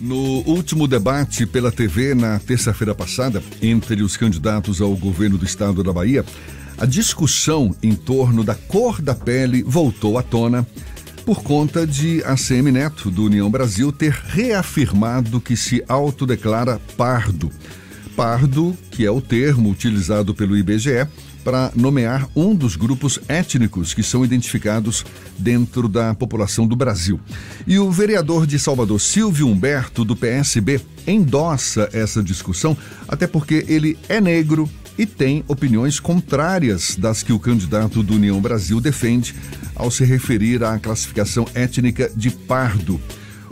No último debate pela TV na terça-feira passada, entre os candidatos ao governo do estado da Bahia, a discussão em torno da cor da pele voltou à tona por conta de ACM Neto, do União Brasil, ter reafirmado que se autodeclara pardo. Pardo, que é o termo utilizado pelo IBGE para nomear um dos grupos étnicos que são identificados dentro da população do Brasil. E o vereador de Salvador, Silvio Humberto, do PSB, endossa essa discussão, até porque ele é negro e tem opiniões contrárias das que o candidato do União Brasil defende ao se referir à classificação étnica de pardo.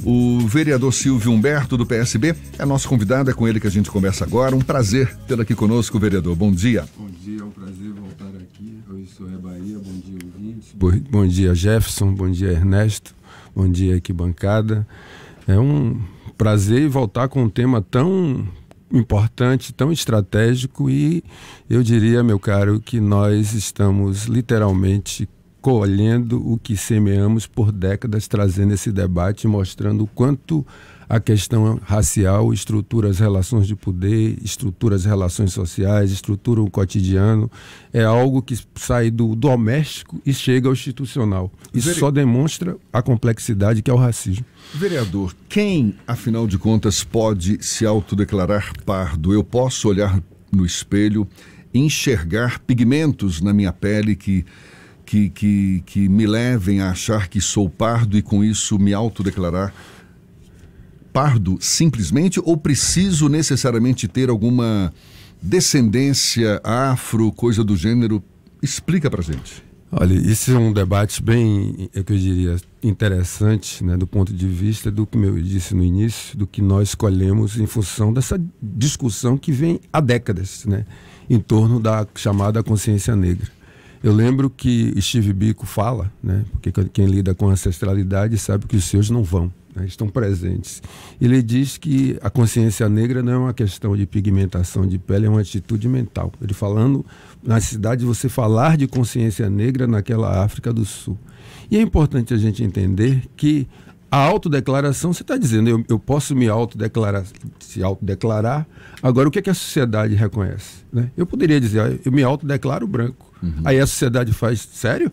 O vereador Silvio Humberto, do PSB, é nosso convidado, é com ele que a gente conversa agora. Um prazer tê-lo aqui conosco, vereador. Bom dia. Bom dia, é um prazer voltar aqui. Hoje sou é Bahia, bom dia, ouvintes. Bom, dia, Jefferson, bom dia, Ernesto, bom dia, aqui, bancada. É um prazer voltar com um tema tão importante, tão estratégico e eu diria, meu caro, que nós estamos literalmente colhendo o que semeamos por décadas, trazendo esse debate, mostrando o quanto a questão racial estrutura as relações de poder, estrutura as relações sociais, estrutura o cotidiano. É algo que sai do doméstico e chega ao institucional. Isso Vere... só demonstra a complexidade que é o racismo. Vereador, quem, afinal de contas, pode se autodeclarar pardo? Eu posso olhar no espelho, enxergar pigmentos na minha pele que que, que, que me levem a achar que sou pardo e com isso me autodeclarar pardo simplesmente ou preciso necessariamente ter alguma descendência afro, coisa do gênero? Explica pra gente. Olha, isso é um debate bem, eu diria, interessante, né, do ponto de vista do que eu disse no início, do que nós escolhemos em função dessa discussão que vem há décadas, né, em torno da chamada consciência negra. Eu lembro que Steve Biko fala, né? Porque quem lida com ancestralidade sabe que os seus não vão, né, estão presentes. Ele diz que a consciência negra não é uma questão de pigmentação de pele, é uma atitude mental. Ele falando na cidade de você falar de consciência negra naquela África do Sul. E é importante a gente entender que a autodeclaração, você está dizendo, eu, eu, posso me autodeclarar, se autodeclarar. Agora, o que, é que a sociedade reconhece? Né? Eu poderia dizer, ah, eu me autodeclaro branco. Uhum. Aí a sociedade faz, sério?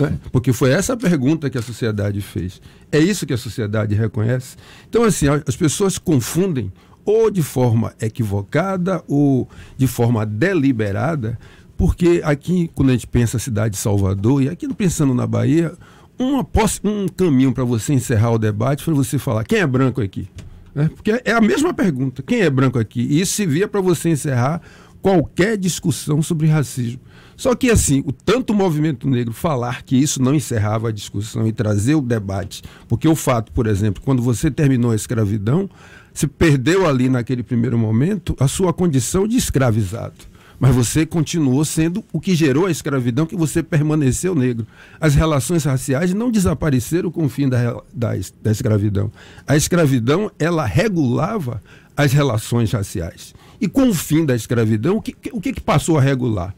Né? Porque foi essa a pergunta que a sociedade fez. É isso que a sociedade reconhece? Então, assim, as pessoas confundem, ou de forma equivocada, ou de forma deliberada, porque aqui, quando a gente pensa a cidade de Salvador, e aqui pensando na Bahia, uma, um caminho para você encerrar o debate foi você falar quem é branco aqui. Né? Porque é a mesma pergunta: quem é branco aqui? E isso se via para você encerrar qualquer discussão sobre racismo. Só que, assim, o tanto o movimento negro falar que isso não encerrava a discussão e trazer o debate, porque o fato, por exemplo, quando você terminou a escravidão, se perdeu ali naquele primeiro momento a sua condição de escravizado. Mas você continuou sendo o que gerou a escravidão, que você permaneceu negro. As relações raciais não desapareceram com o fim da, da, da escravidão. A escravidão, ela regulava as relações raciais. E com o fim da escravidão, o que, o que passou a regular?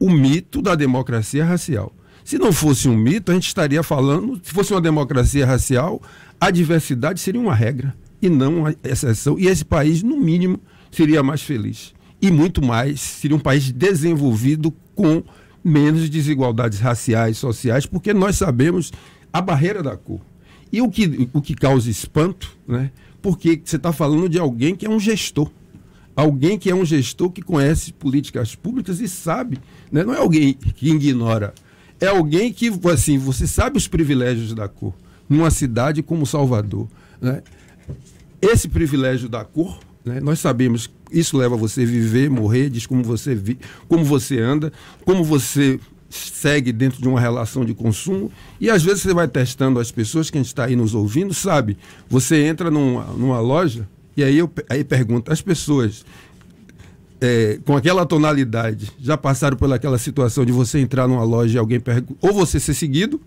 o mito da democracia racial. Se não fosse um mito, a gente estaria falando, se fosse uma democracia racial, a diversidade seria uma regra e não uma exceção. E esse país, no mínimo, seria mais feliz. E muito mais, seria um país desenvolvido com menos desigualdades raciais, sociais, porque nós sabemos a barreira da cor. E o que, o que causa espanto, né? porque você está falando de alguém que é um gestor alguém que é um gestor que conhece políticas públicas e sabe, né? não é alguém que ignora, é alguém que, assim, você sabe os privilégios da cor, numa cidade como Salvador. Né? Esse privilégio da cor, né? nós sabemos, isso leva você a viver, morrer, diz como você, vi, como você anda, como você segue dentro de uma relação de consumo e às vezes você vai testando as pessoas que a gente está aí nos ouvindo, sabe? Você entra numa, numa loja, e aí eu aí pergunto, as pessoas é, com aquela tonalidade já passaram por aquela situação de você entrar numa loja e alguém pergunta, ou você ser seguido,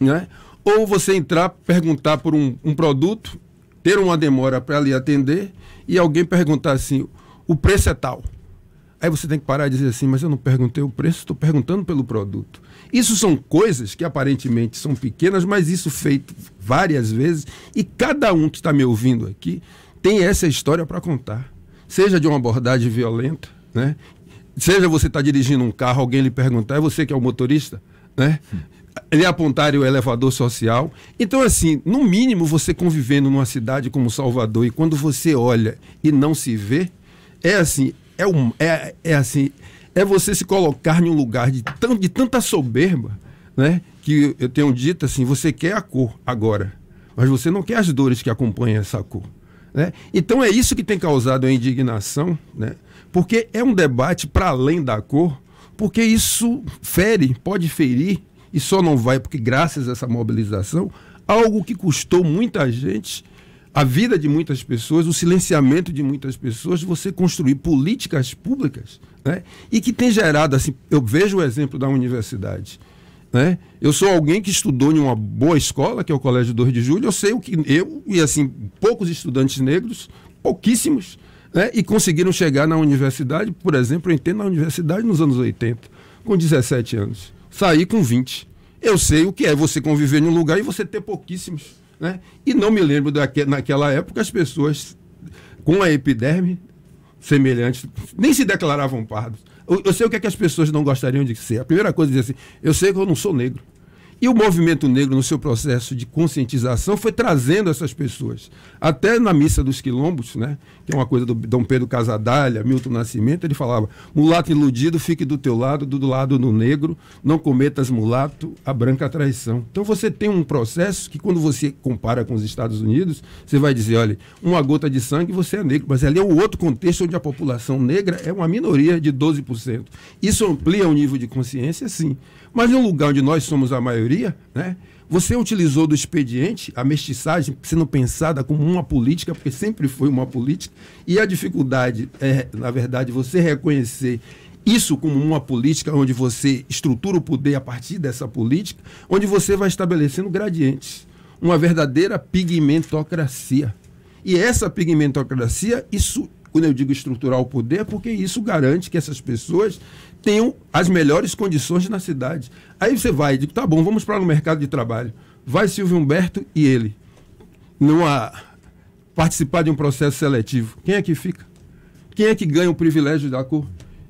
né? Ou você entrar, perguntar por um, um produto, ter uma demora para lhe atender e alguém perguntar assim, o preço é tal. Aí você tem que parar e dizer assim, mas eu não perguntei o preço, estou perguntando pelo produto. Isso são coisas que aparentemente são pequenas, mas isso feito várias vezes, e cada um que está me ouvindo aqui tem essa história para contar. Seja de uma abordagem violenta, né? seja você está dirigindo um carro, alguém lhe perguntar, é você que é o motorista? Né? Ele apontar o elevador social. Então, assim, no mínimo, você convivendo numa cidade como Salvador, e quando você olha e não se vê, é assim, é, um, é, é assim, é você se colocar em um lugar de, tão, de tanta soberba, né? Que eu tenho dito assim, você quer a cor agora, mas você não quer as dores que acompanham essa cor. Né? Então é isso que tem causado a indignação, né? porque é um debate para além da cor, porque isso fere, pode ferir, e só não vai porque graças a essa mobilização, algo que custou muita gente a vida de muitas pessoas, o silenciamento de muitas pessoas, você construir políticas públicas, né? E que tem gerado, assim, eu vejo o exemplo da universidade. Né? Eu sou alguém que estudou em uma boa escola, que é o Colégio 2 de Julho, eu sei o que eu e assim, poucos estudantes negros, pouquíssimos, né? e conseguiram chegar na universidade, por exemplo, eu entrei na universidade nos anos 80, com 17 anos. Saí com 20. Eu sei o que é você conviver em um lugar e você ter pouquíssimos né? E não me lembro daque, naquela época as pessoas com a epiderme semelhante nem se declaravam pardos. Eu, eu sei o que, é que as pessoas não gostariam de ser. A primeira coisa é dizer assim: eu sei que eu não sou negro. E o movimento negro, no seu processo de conscientização, foi trazendo essas pessoas. Até na missa dos quilombos, né, que é uma coisa do Dom Pedro Casadalha, Milton Nascimento, ele falava: mulato iludido, fique do teu lado, do lado do negro, não cometas mulato, a branca traição. Então você tem um processo que, quando você compara com os Estados Unidos, você vai dizer: olha, uma gota de sangue você é negro, mas ali é o outro contexto onde a população negra é uma minoria de 12%. Isso amplia o nível de consciência, sim. Mas um lugar onde nós somos a maioria, né, você utilizou do expediente a mestiçagem sendo pensada como uma política, porque sempre foi uma política, e a dificuldade é, na verdade, você reconhecer isso como uma política onde você estrutura o poder a partir dessa política, onde você vai estabelecendo gradientes. Uma verdadeira pigmentocracia. E essa pigmentocracia, isso, quando eu digo estruturar o poder, porque isso garante que essas pessoas tenham as melhores condições na cidade. Aí você vai diz, tá bom, vamos para o mercado de trabalho. Vai Silvio Humberto e ele. Numa, participar de um processo seletivo. Quem é que fica? Quem é que ganha o privilégio da cor?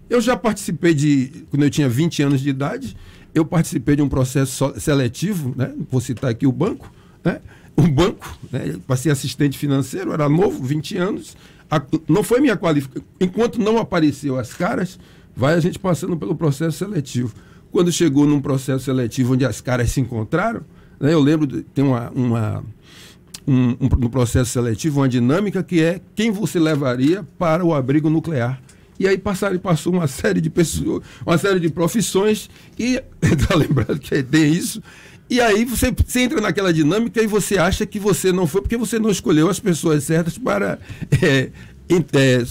Eu já participei de, quando eu tinha 20 anos de idade, eu participei de um processo seletivo, né? vou citar aqui o banco, né? Um banco, né? passei assistente financeiro, era novo, 20 anos, a, não foi minha qualificação, enquanto não apareceu as caras, vai a gente passando pelo processo seletivo. Quando chegou num processo seletivo onde as caras se encontraram, né, eu lembro, de, tem uma, uma um, um, no processo seletivo uma dinâmica que é quem você levaria para o abrigo nuclear. E aí passaram, passou uma série de pessoas, uma série de profissões, e está lembrando que tem isso. E aí você, você, entra naquela dinâmica e você acha que você não foi porque você não escolheu as pessoas certas para é, é,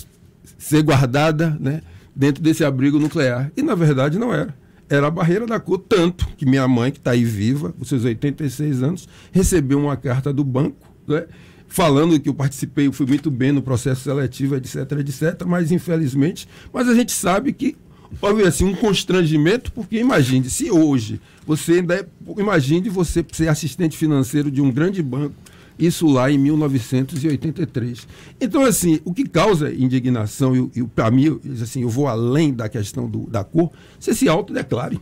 ser guardada, né? dentro desse abrigo nuclear. E na verdade não era. Era a barreira da cor, tanto que minha mãe, que está aí viva, com seus 86 anos, recebeu uma carta do banco, né, falando que eu participei, eu fui muito bem no processo seletivo, etc, etc, mas infelizmente, mas a gente sabe que houve assim um constrangimento, porque imagine, se hoje você ainda é, imagine você ser assistente financeiro de um grande banco, isso lá em 1983. Então, assim, o que causa indignação, e, e para mim, assim, eu vou além da questão do, da cor, você se autodeclare.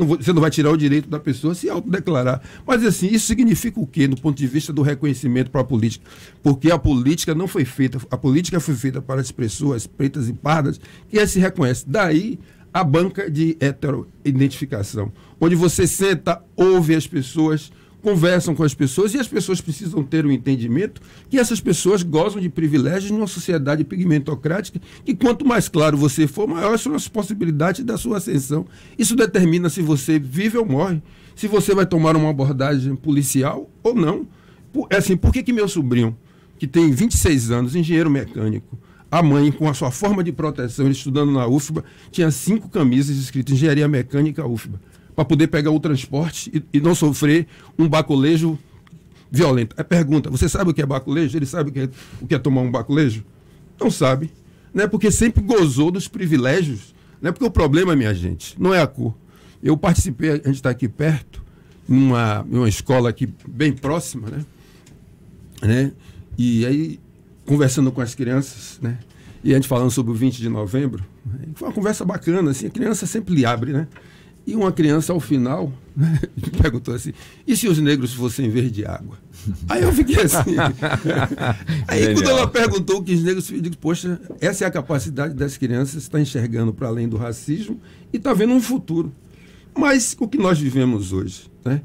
Não vou, você não vai tirar o direito da pessoa se autodeclarar. Mas, assim, isso significa o quê, do ponto de vista do reconhecimento para a política? Porque a política não foi feita, a política foi feita para as pessoas pretas e pardas que se reconhece. Daí a banca de heteroidentificação, onde você senta, ouve as pessoas conversam com as pessoas e as pessoas precisam ter o um entendimento que essas pessoas gozam de privilégios numa sociedade pigmentocrática e quanto mais claro você for, maiores são as possibilidades da sua ascensão. Isso determina se você vive ou morre, se você vai tomar uma abordagem policial ou não. É assim, por que, que meu sobrinho, que tem 26 anos, engenheiro mecânico, a mãe, com a sua forma de proteção, ele estudando na UFBA, tinha cinco camisas escritas Engenharia Mecânica UFBA para poder pegar o transporte e, e, não sofrer um baculejo violento. A pergunta: você sabe o que é baculejo? Ele sabe o que é, o que é tomar um baculejo? Não sabe. né? porque sempre gozou dos privilégios. Né? Porque o problema, minha gente, não é a cor. Eu participei, a gente está aqui perto, numa, numa escola aqui bem próxima, né? né? E aí, conversando com as crianças, né? E a gente falando sobre o 20 de novembro, né? foi uma conversa bacana, assim, a criança sempre lhe abre, né? E uma criança, ao final, né, perguntou assim: e se os negros fossem verde água? Aí eu fiquei assim. Aí Genial. quando ela perguntou que os negros, eu digo, poxa, essa é a capacidade das crianças estar enxergando para além do racismo e está vendo um futuro. Mas o que nós vivemos hoje, né?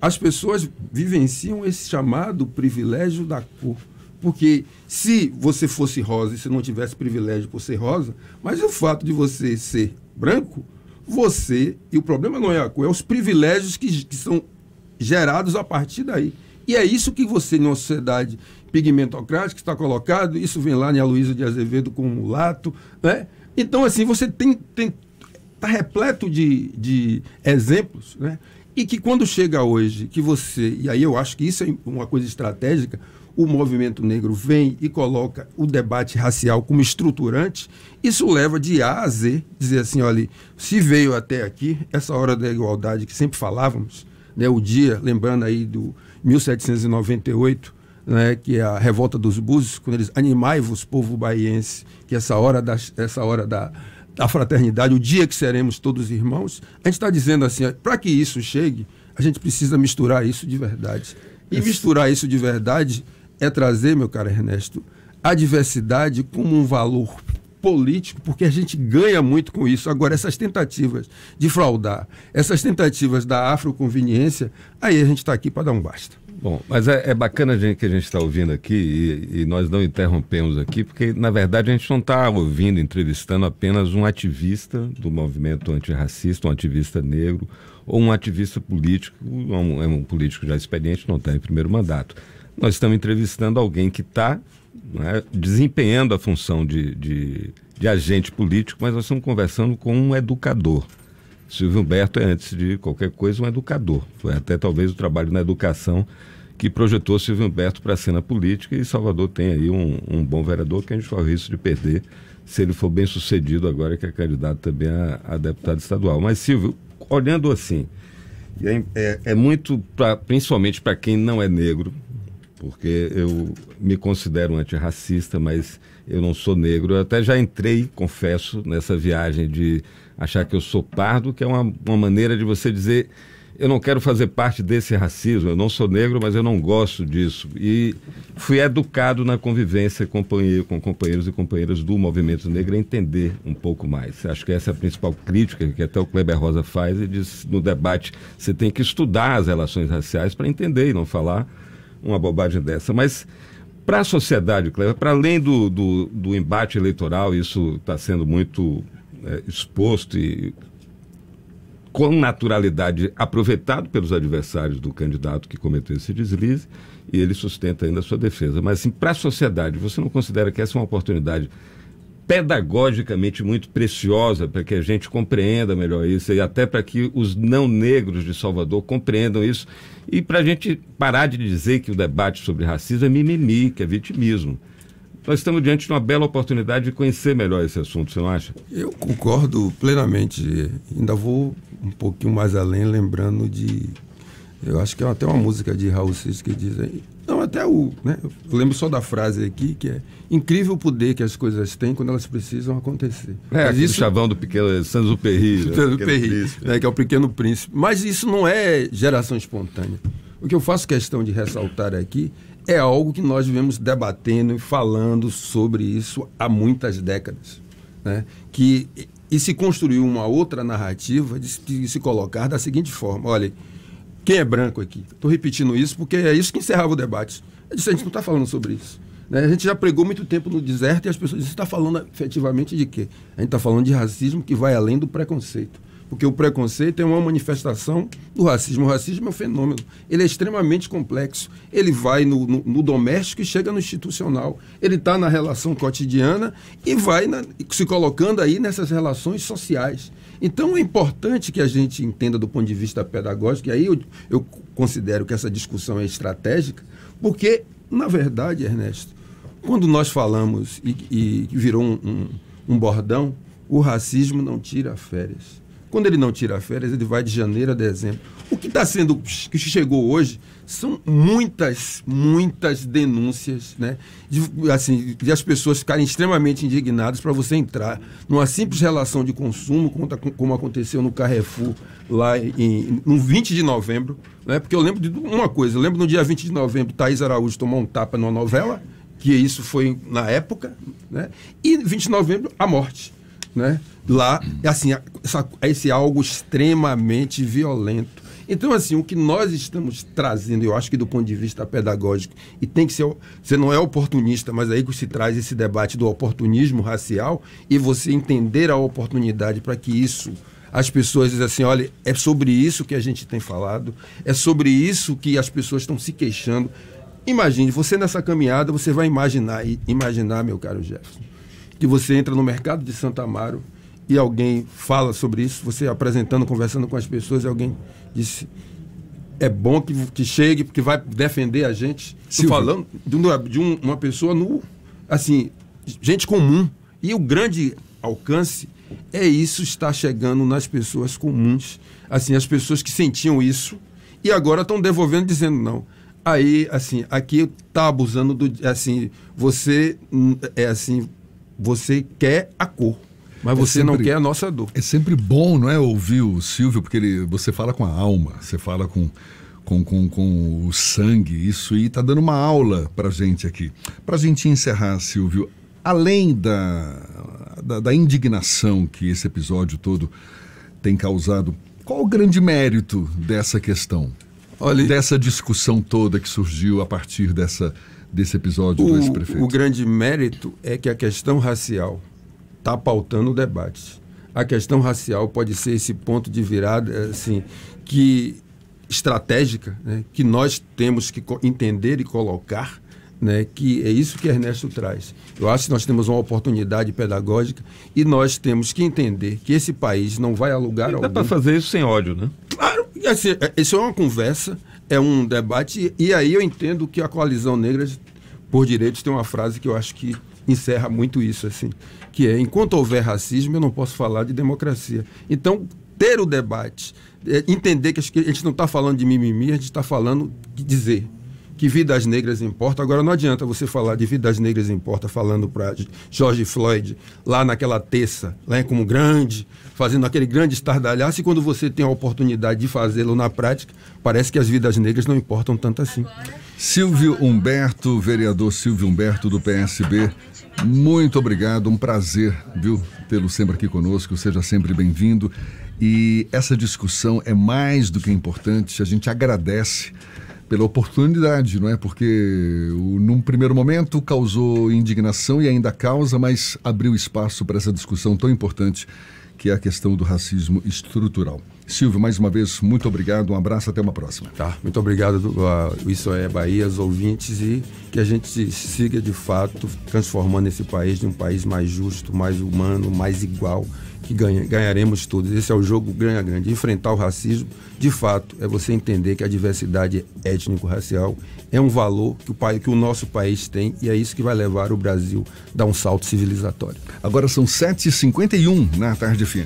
As pessoas vivenciam esse chamado privilégio da cor. Porque se você fosse rosa e você não tivesse privilégio por ser rosa, mas o fato de você ser branco, você, e o problema não é a cor, é os privilégios que, que são gerados a partir daí. E é isso que você, numa sociedade pigmentocrática, está colocado, isso vem lá em Aloysio de Azevedo com o mulato, né? Então, assim, você tem, tem tá repleto de, de exemplos, né? E que quando chega hoje, que você, e aí eu acho que isso é uma coisa estratégica, o movimento negro vem e coloca o debate racial como estruturante, isso leva de A a Z, dizer assim, olha, se veio até aqui, essa hora da igualdade que sempre falávamos, né, o dia, lembrando aí do 1798, né, que é a revolta dos búzios, quando eles animai-vos, povo baiense, que essa hora da, essa hora da, da fraternidade, o dia que seremos todos irmãos, a gente está dizendo assim, para que isso chegue, a gente precisa misturar isso de verdade. E misturar isso de verdade é trazer, meu caro Ernesto, a diversidade como um valor político, porque a gente ganha muito com isso. Agora, essas tentativas de fraudar, essas tentativas da afroconveniência, aí a gente está aqui para dar um basta. Bom, mas é, é bacana a gente, que a gente está ouvindo aqui e, e, nós não interrompemos aqui, porque na verdade a gente não está ouvindo, entrevistando apenas um ativista do movimento antirracista, um ativista negro ou um ativista político, um, é um político já experiente, não está em primeiro mandato. Nós estamos entrevistando alguém que está né, desempenhando a função de, de, de, agente político, mas nós estamos conversando com um educador. Silvio Humberto é, antes de qualquer coisa, um educador. Foi até talvez o trabalho na educação que projetou Silvio Humberto para a cena política e Salvador tem aí um, um bom vereador que a gente corre risco de perder se ele for bem sucedido agora que é candidato também a, a deputado estadual. Mas, Silvio, olhando assim, é, é, é muito, pra, principalmente para quem não é negro, porque eu me considero antirracista, mas eu não sou negro. Eu até já entrei, confesso, nessa viagem de achar que eu sou pardo, que é uma, uma maneira de você dizer eu não quero fazer parte desse racismo, eu não sou negro, mas eu não gosto disso. E fui educado na convivência com companheiros e companheiras do movimento negro a entender um pouco mais. Acho que essa é a principal crítica que até o Kleber Rosa faz e diz no debate, você tem que estudar as relações raciais para entender e não falar uma bobagem dessa. Mas para a sociedade, para além do, do, do, embate eleitoral, isso está sendo muito é, exposto e com naturalidade aproveitado pelos adversários do candidato que cometeu esse deslize, e ele sustenta ainda a sua defesa. Mas assim, para a sociedade, você não considera que essa é uma oportunidade pedagogicamente muito preciosa para que a gente compreenda melhor isso e até para que os não negros de Salvador compreendam isso e para a gente parar de dizer que o debate sobre racismo é mimimi, que é vitimismo. Nós estamos diante de uma bela oportunidade de conhecer melhor esse assunto, você não acha? Eu concordo plenamente. Ainda vou um pouquinho mais além, lembrando de. Eu acho que é até uma música de Raul Seixas que diz aí, não, até o. Né? Eu lembro só da frase aqui, que é incrível o poder que as coisas têm quando elas precisam acontecer. É, Mas isso chavão do pequeno Sanzuperri. Né? Sanzuperri, né? que é o pequeno príncipe. Mas isso não é geração espontânea. O que eu faço questão de ressaltar aqui é algo que nós vivemos debatendo e falando sobre isso há muitas décadas. Né? Que, e se construiu uma outra narrativa de, de se colocar da seguinte forma: olha quem é branco aqui? Estou repetindo isso porque é isso que encerrava o debate. Eu disse, a gente não está falando sobre isso. Né? A gente já pregou muito tempo no deserto e as pessoas dizem, está falando efetivamente de quê? A gente está falando de racismo que vai além do preconceito. Porque o preconceito é uma manifestação do racismo. O racismo é um fenômeno. Ele é extremamente complexo. Ele vai no, no, no doméstico e chega no institucional. Ele está na relação cotidiana e vai na, se colocando aí nessas relações sociais. Então é importante que a gente entenda do ponto de vista pedagógico, e aí eu, eu considero que essa discussão é estratégica, porque, na verdade, Ernesto, Quando nós falamos e, e virou um, um, um bordão, o racismo não tira férias. Quando ele não tira férias, ele vai de janeiro a dezembro. O que está sendo, que chegou hoje, são muitas, muitas denúncias, né? De, assim, de as pessoas ficarem extremamente indignadas para você entrar numa simples relação de consumo, como, aconteceu no Carrefour, lá em, no 20 de novembro, né? Porque eu lembro de uma coisa, eu lembro no dia 20 de novembro, Thaís Araújo tomou um tapa numa novela, que isso foi na época, né? E 20 de novembro, a morte né? Lá, assim, essa, esse algo extremamente violento. Então, assim, o que nós estamos trazendo, eu acho que do ponto de vista pedagógico, e tem que ser. Você não é oportunista, mas aí que se traz esse debate do oportunismo racial e você entender a oportunidade para que isso. As pessoas dizem assim: olha, é sobre isso que a gente tem falado, é sobre isso que as pessoas estão se queixando. Imagine, você nessa caminhada, você vai imaginar, imaginar, meu caro Jefferson, que você entra no mercado de Santa Amaro e alguém fala sobre isso, você apresentando, conversando com as pessoas, e alguém disse é bom que, que chegue, porque vai defender a gente. Estou falando de, uma, de um, uma pessoa no. Assim, gente comum. E o grande alcance é isso está chegando nas pessoas comuns. Assim, as pessoas que sentiam isso e agora estão devolvendo dizendo não. Aí, assim, aqui está abusando do. Assim, você. É assim você quer a cor. Mas é você sempre, não quer a nossa dor. É sempre bom, não é, ouvir o Silvio, porque ele, você fala com a alma, você fala com, com, com, com o sangue. Isso aí está dando uma aula para gente aqui. Para gente encerrar, Silvio, além da, da, da, indignação que esse episódio todo tem causado, qual o grande mérito dessa questão? Olha, dessa discussão toda que surgiu a partir dessa desse episódio o, do ex-prefeito? O grande mérito é que a questão racial está pautando o debate. A questão racial pode ser esse ponto de virada, assim, que estratégica, né, que nós temos que entender e colocar, né, que é isso que Ernesto traz. Eu acho que nós temos uma oportunidade pedagógica e nós temos que entender que esse país não vai alugar e algum... Dá para fazer isso sem ódio, né? Claro, assim, é, isso é uma conversa é um debate. E aí eu entendo que a coalizão negra por direitos tem uma frase que eu acho que encerra muito isso, assim, que é enquanto houver racismo, eu não posso falar de democracia. Então, ter o debate, é, entender que a gente não está falando de mimimi, a gente está falando de dizer que vidas negras importam. Agora não adianta você falar de vidas negras importa falando para George Floyd lá naquela terça, lá como grande, fazendo aquele grande estardalhaço, e quando você tem a oportunidade de fazê-lo na prática, parece que as vidas negras não importam tanto assim. Silvio Humberto, vereador Silvio Humberto do PSB, muito obrigado, um prazer, viu, tê-lo sempre aqui conosco, seja sempre bem-vindo. E essa discussão é mais do que importante, a gente agradece pela oportunidade, não é? Porque o, num primeiro momento causou indignação e ainda causa, mas abriu espaço para essa discussão tão importante que é a questão do racismo estrutural. Silvio, mais uma vez, muito obrigado, um abraço, até uma próxima. Tá, muito obrigado, uh, Isso é Bahia, os ouvintes, e que a gente siga de fato transformando esse país de um país mais justo, mais humano, mais igual, que ganha, ganharemos todos. Esse é o jogo ganha grande. Enfrentar o racismo, de fato, é você entender que a diversidade étnico-racial é um valor que o, pai, que o nosso país tem e é isso que vai levar o Brasil a dar um salto civilizatório. Agora são 7h51 na tarde fim.